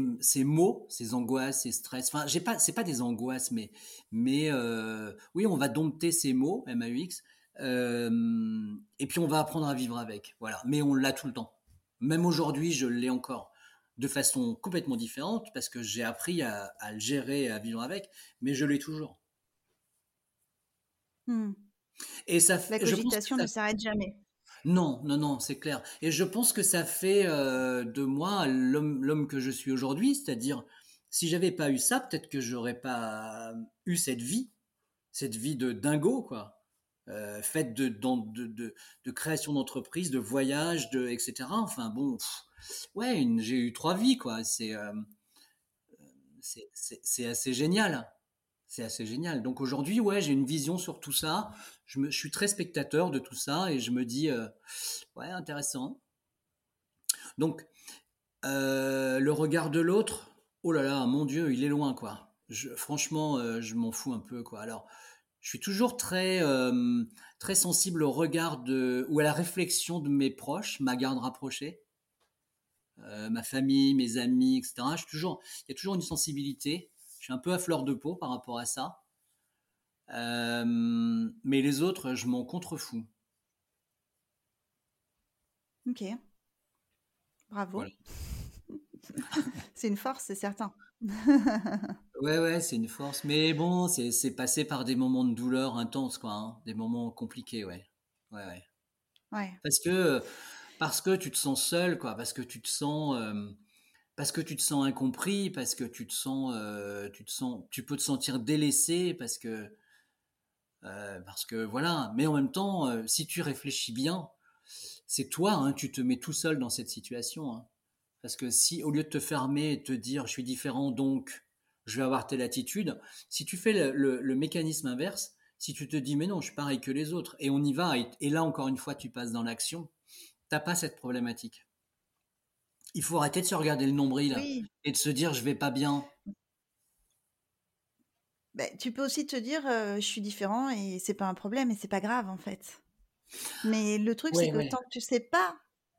mots, ces angoisses, ces stress. Enfin, j'ai pas, c'est pas des angoisses, mais, mais euh, oui, on va dompter ces mots, MAUX, et puis on va apprendre à vivre avec. Voilà. Mais on l'a tout le temps. Même aujourd'hui, je l'ai encore de façon complètement différente parce que j'ai appris à, le gérer et à vivre avec, mais je l'ai toujours. Hmm. Et ça fait. La cogitation ne s'arrête jamais. Non, non, non, c'est clair. Et je pense que ça fait euh, de moi l'homme que je suis aujourd'hui, c'est-à-dire si j'avais pas eu ça, peut-être que j'aurais pas eu cette vie, cette vie de dingo, quoi, euh, faite de, de, création d'entreprise, de voyage, de etc. Enfin bon, ouais, j'ai eu trois vies, quoi. C'est euh, c'est assez génial. C'est assez génial. Donc aujourd'hui, ouais, j'ai une vision sur tout ça. Je, suis très spectateur de tout ça et je me dis, euh, ouais, intéressant. Donc, euh, le regard de l'autre, oh là là, mon Dieu, il est loin, quoi. Franchement, euh, je m'en fous un peu, quoi. Alors, je suis toujours très, sensible au regard ou à la réflexion de mes proches, ma garde rapprochée. ma famille, mes amis, etc. Il y a toujours une sensibilité. Je suis un peu à fleur de peau par rapport à ça. Euh, mais les autres, je m'en contrefous. Ok. Bravo. c'est une force, c'est certain. ouais, ouais, c'est une force. Mais bon, c'est passé par des moments de douleur intenses, quoi. Hein. Des moments compliqués, ouais. Ouais, ouais. ouais. Parce que, parce que tu te sens seul, quoi. Parce que tu te sens. Euh, parce que tu te sens incompris, parce que tu te sens, euh, tu te sens, tu peux te sentir délaissé, parce que, euh, parce que voilà. Mais en même temps, euh, si tu réfléchis bien, c'est toi, hein, tu te mets tout seul dans cette situation. Hein. Parce que si, au lieu de te fermer et te dire, je suis différent, donc je vais avoir telle attitude, si tu fais le, mécanisme inverse, si tu te dis, mais non, je suis pareil que les autres, et on y va, et, là encore une fois, tu passes dans l'action, t'as pas cette problématique il faut arrêter de se regarder le nombril et de se dire je vais pas bien. Ben, tu peux aussi te dire je suis différent et c'est pas un problème et c'est pas grave en fait. Mais le truc c'est que tant que tu sais pas,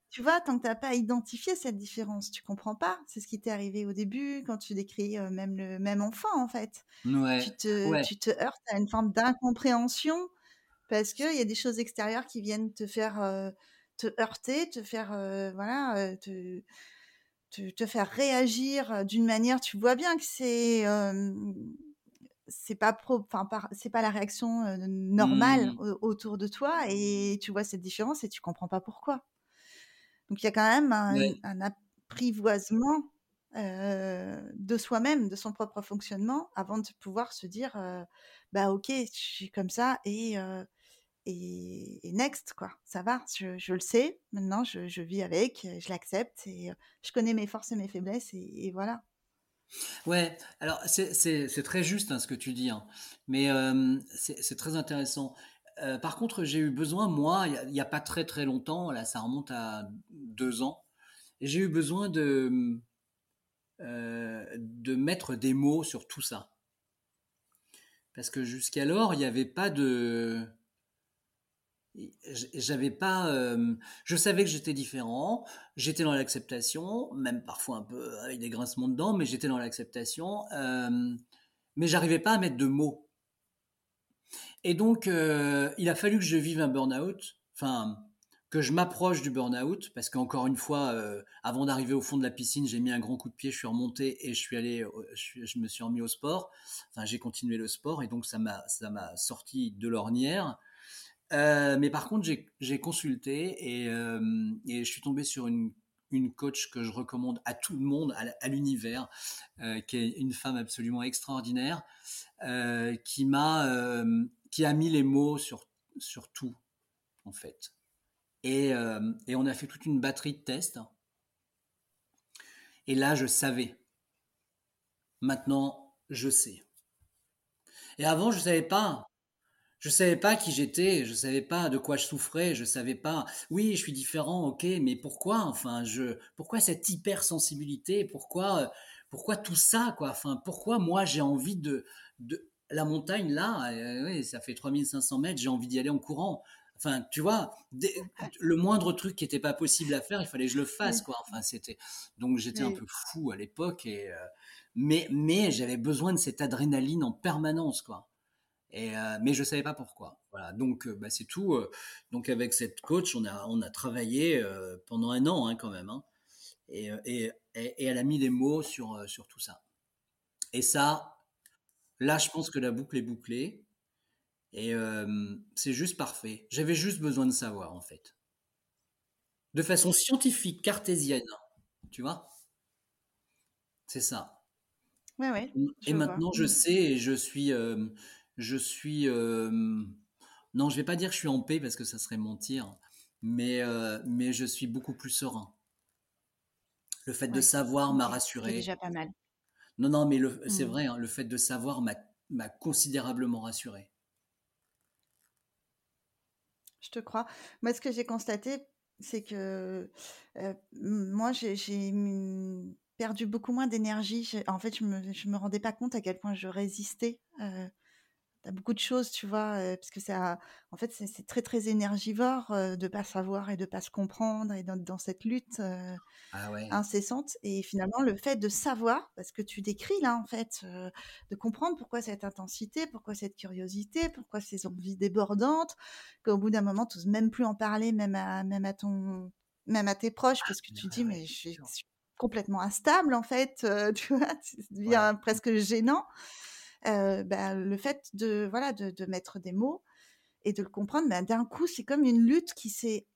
tu vois, tant que tu n'as pas identifié cette différence, tu comprends pas. C'est ce qui t'est arrivé au début quand tu décris même le même enfant en fait. Tu te, tu te heurtes à une forme d'incompréhension parce qu'il y a des choses extérieures qui viennent te faire te heurter, te faire, voilà, te, te, faire réagir d'une manière, tu vois bien que c'est c'est pas pro, enfin c'est pas la réaction normale mmh. autour de toi et tu vois cette différence et tu comprends pas pourquoi. Donc il y a quand même un, apprivoisement de soi-même, de son propre fonctionnement, avant de pouvoir se dire bah ok, je suis comme ça et et, next, quoi. Ça va, je, le sais. Maintenant, je, vis avec, je l'accepte et je connais mes forces et mes faiblesses et, voilà. Ouais, alors c'est très juste hein, ce que tu dis, hein. mais c'est très intéressant. par contre, j'ai eu besoin, moi, il n'y a, pas très très longtemps, là ça remonte à deux ans, j'ai eu besoin de, de mettre des mots sur tout ça. Parce que jusqu'alors, il n'y avait pas de j'avais pas euh, je savais que j'étais différent j'étais dans l'acceptation même parfois un peu avec des grincements dedans mais j'étais dans l'acceptation euh, mais j'arrivais pas à mettre de mots. Et donc euh, il a fallu que je vive un burn-out enfin que je m'approche du burn-out parce qu'encore une fois avant d'arriver au fond de la piscine j'ai mis un grand coup de pied je suis remonté et je suis allé je me suis remis au sport. Enfin j'ai continué le sport et donc ça m'a ça m'a sorti de l'ornière euh, mais par contre, j'ai consulté euh, et, je suis tombé sur une, coach que je recommande à tout le monde, à, l'univers, euh, qui est une femme absolument extraordinaire, qui m'a, qui a mis les mots sur, sur tout, en fait. Et, et on a fait toute une batterie de tests. Et là, je savais. Maintenant, je sais. Et avant, je ne savais pas. Je savais pas qui j'étais, je savais pas de quoi je souffrais, je savais pas. Oui, je suis différent, ok, mais pourquoi Enfin, je, pourquoi cette hypersensibilité Pourquoi, pourquoi tout ça quoi Enfin, pourquoi moi j'ai envie de, de la montagne là euh, oui, Ça fait 3500 mètres, j'ai envie d'y aller en courant. Enfin, tu vois, le moindre truc qui n'était pas possible à faire, il fallait que je le fasse, quoi. Enfin, c'était donc j'étais un peu fou à l'époque, et euh, mais mais j'avais besoin de cette adrénaline en permanence, quoi. Euh, mais je savais pas pourquoi. Voilà, donc euh, bah, c'est tout. Euh. donc avec cette coach, on a, on a travaillé pendant un an hein, quand même. Hein. et, et, et, elle a mis les mots sur, sur tout ça. Et ça, là, je pense que la boucle est bouclée. Et c'est juste parfait. J'avais juste besoin de savoir, en fait. De façon scientifique, cartésienne. Tu vois C'est ça. Ouais, ouais, et maintenant, je mmh. sais et je suis, je suis non, je vais pas dire que je suis en paix parce que ça serait mentir, mais mais je suis beaucoup plus serein. Le fait de savoir m'a rassuré. C'est déjà pas mal. Non, non, mais c'est mmh. vrai, hein, le fait de savoir m'a considérablement rassuré. Je te crois. Moi, ce que j'ai constaté, c'est que moi, j'ai perdu beaucoup moins d'énergie. En fait, je me, me rendais pas compte à quel point je résistais à beaucoup de choses, tu vois, parce que ça, en fait, c'est très très énergivore de pas savoir et de pas se comprendre et dans, dans cette lutte ah incessante. Et finalement, le fait de savoir, parce que tu décris là, en fait, de comprendre pourquoi cette intensité, pourquoi cette curiosité, pourquoi ces envies débordantes, qu'au bout d'un moment, tu n'oses même plus en parler, même à, même à ton, même à tes proches, parce que tu dis, mais je suis complètement instable, en fait, tu vois, ça devient presque gênant. Bah, le fait de, voilà, de, mettre des mots et de le comprendre, bah, d'un coup, c'est comme une lutte qui s'est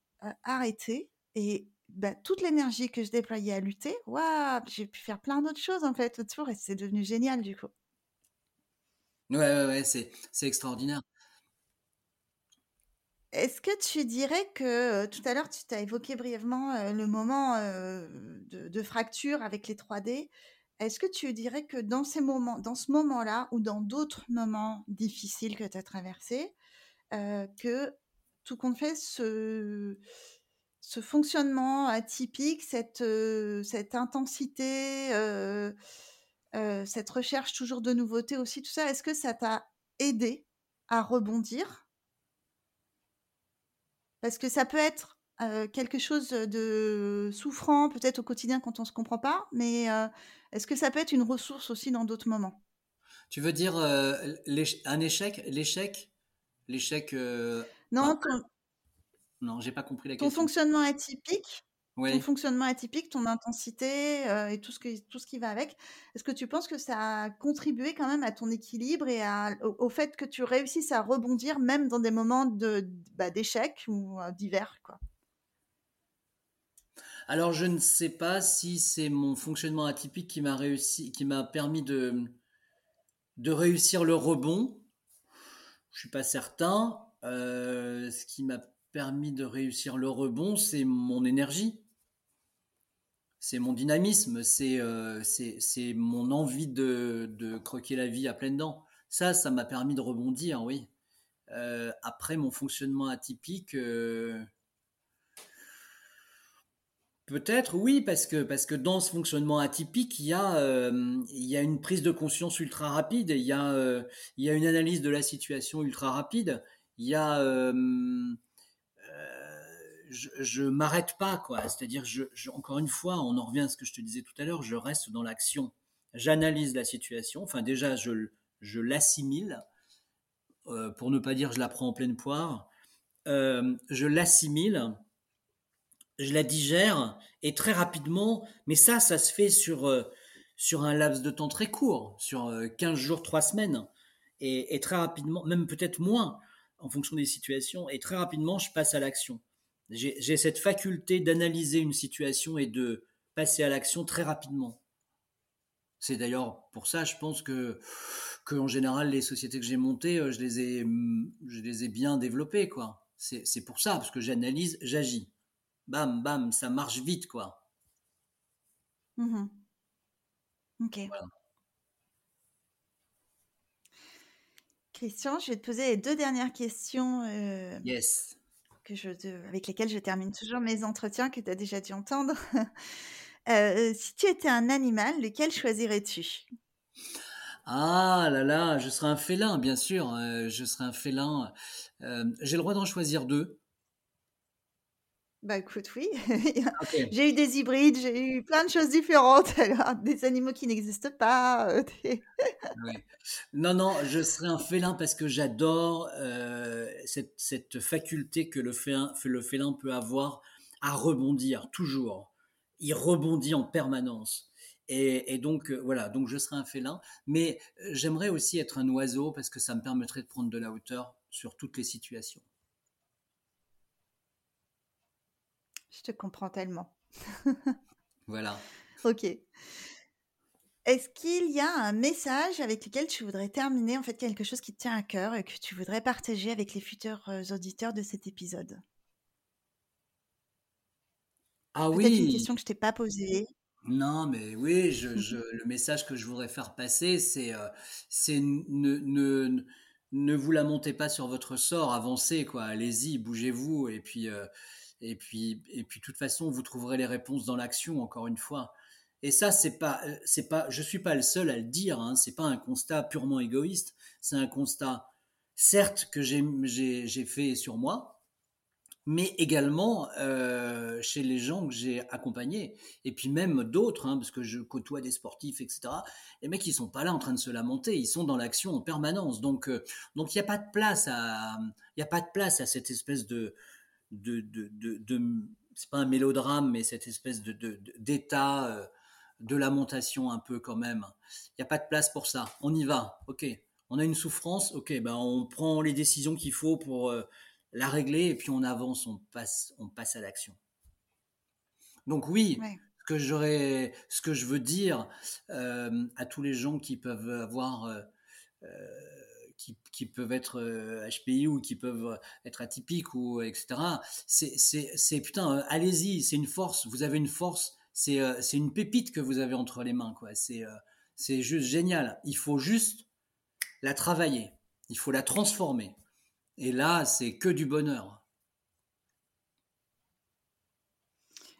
arrêtée et bah, toute l'énergie que je déployais à lutter, waouh, j'ai pu faire plein d'autres choses en fait autour et c'est devenu génial du coup. Ouais, ouais, ouais c'est, extraordinaire. Est-ce que tu dirais que tout à l'heure, tu t'as évoqué brièvement le moment de, de, fracture avec les 3D est-ce que tu dirais que dans ces moments, ce moment-là ou dans d'autres moments difficiles que tu as traversés, que tout compte fait, ce, fonctionnement atypique, cette, cette intensité, cette recherche toujours de nouveautés aussi, tout ça, est-ce que ça t'a aidé à rebondir? Parce que ça peut être quelque chose de souffrant, peut-être au quotidien quand on ne se comprend pas, mais est-ce que ça peut être une ressource aussi dans d'autres moments? Tu veux dire un échec? L'échec? L'échec Non, non, j'ai pas compris la question. Ton fonctionnement atypique, ton fonctionnement atypique, ton intensité et tout ce, que, tout ce qui va avec, est-ce que tu penses que ça a contribué quand même à ton équilibre et au, fait que tu réussisses à rebondir même dans des moments de, bah, d'échec ou divers quoi? Alors, je ne sais pas si c'est mon fonctionnement atypique qui m'a réussi, qui m'a permis de, réussir le rebond. Je suis pas certain. Euh, ce qui m'a permis de réussir le rebond, c'est mon énergie, c'est mon dynamisme, c'est euh, c'est mon envie de, de, croquer la vie à pleines dents. Ça, ça m'a permis de rebondir, oui. Euh, après mon fonctionnement atypique, Peut-être, oui, parce que, parce que dans ce fonctionnement atypique, il y, a, euh, il y a une prise de conscience ultra rapide, il y a, euh, il y a une analyse de la situation ultra rapide, il y a... Euh, je ne m'arrête pas, quoi. C'est-à-dire, je, encore une fois, on en revient à ce que je te disais tout à l'heure, je reste dans l'action. J'analyse la situation, enfin déjà, je, je l'assimile, pour ne pas dire je la prends en pleine poire, je l'assimile je la digère et très rapidement, mais ça, ça se fait sur, euh, sur un laps de temps très court, sur 15 euh, jours, 3 semaines, et, très rapidement, même peut-être moins en fonction des situations, et très rapidement, je passe à l'action. J'ai cette faculté d'analyser une situation et de passer à l'action très rapidement. C'est d'ailleurs pour ça, je pense que, que en général, les sociétés que j'ai montées, euh, je les ai, je les ai bien développées, quoi. C'est pour ça, parce que j'analyse, j'agis bam, bam, ça marche vite, quoi. Mmh ok. Christian, je vais te poser les deux dernières questions euh, yes. que je, avec lesquelles je termine toujours mes entretiens que tu as déjà dû entendre. Euh, si tu étais un animal, lequel choisirais-tu? Ah là là, je serais un félin, bien sûr. Euh, je serais un félin. J'ai le droit d'en choisir deux. Bah écoute, oui. j'ai eu des hybrides, j'ai eu plein de choses différentes, des animaux qui n'existent pas. Euh, non, non, je serais un félin parce que j'adore euh, cette, faculté que le félin, le félin peut avoir à rebondir, toujours. Il rebondit en permanence. Et, et donc, euh, voilà, donc je serais un félin. Mais j'aimerais aussi être un oiseau parce que ça me permettrait de prendre de la hauteur sur toutes les situations. Je te comprends tellement. voilà. Ok. Est-ce qu'il y a un message avec lequel tu voudrais terminer, en fait, quelque chose qui te tient à cœur et que tu voudrais partager avec les futurs euh, auditeurs de cet épisode? Ah oui. une question que je t'ai pas posée. Non, mais oui, je, je, le message que je voudrais faire passer, c'est euh, c'est ne, ne, ne vous lamentez pas sur votre sort, avancez, quoi, allez-y, bougez-vous, et puis, euh, et puis, et puis, de toute façon, vous trouverez les réponses dans l'action, encore une fois. Et ça, c'est pas, c'est pas, je suis pas le seul à le dire. Hein, c'est pas un constat purement égoïste. C'est un constat, certes, que j'ai, fait sur moi, mais également euh, chez les gens que j'ai accompagnés, et puis même d'autres, hein, parce que je côtoie des sportifs, etc. Les mecs, ils sont pas là en train de se lamenter, ils sont dans l'action en permanence. Donc, euh, donc il n'y a pas de place à, il a pas de place à cette espèce de, de, de, de, de c'est pas un mélodrame, mais cette espèce de, d'état euh, de lamentation un peu quand même. Il n'y a pas de place pour ça. On y va, ok. On a une souffrance, ok. Ben on prend les décisions qu'il faut pour la régler et puis on avance, on passe, on passe à l'action. Donc oui, ce que j'aurais, ce que je veux dire euh, à tous les gens qui peuvent avoir, euh, euh, qui, peuvent être HPI ou qui peuvent être atypiques ou etc. C'est putain, allez-y, c'est une force. Vous avez une force. C'est une pépite que vous avez entre les mains quoi. C'est juste génial. Il faut juste la travailler. Il faut la transformer. Et là, c'est que du bonheur.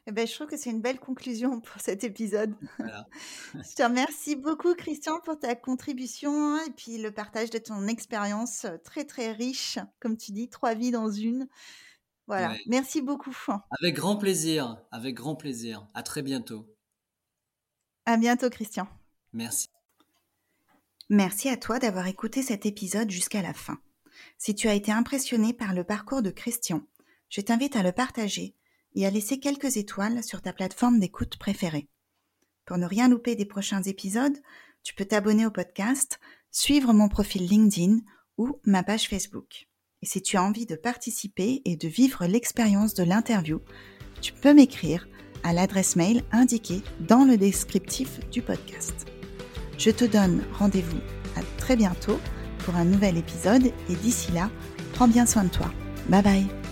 Eh ben, je trouve que c'est une belle conclusion pour cet épisode. je te remercie beaucoup, Christian, pour ta contribution et puis le partage de ton expérience très, très riche. Comme tu dis, trois vies dans une. Voilà. Merci beaucoup. Avec grand plaisir. Avec grand plaisir. À très bientôt. À bientôt, Christian. Merci. Merci à toi d'avoir écouté cet épisode jusqu'à la fin. Si tu as été impressionné par le parcours de Christian, je t'invite à le partager et à laisser quelques étoiles sur ta plateforme d'écoute préférée. Pour ne rien louper des prochains épisodes, tu peux t'abonner au podcast, suivre mon profil LinkedIn ou ma page Facebook. Et si tu as envie de participer et de vivre l'expérience de l'interview, tu peux m'écrire à l'adresse mail indiquée dans le descriptif du podcast. Je te donne rendez-vous à très bientôt pour un nouvel épisode et d'ici là, prends bien soin de toi. Bye bye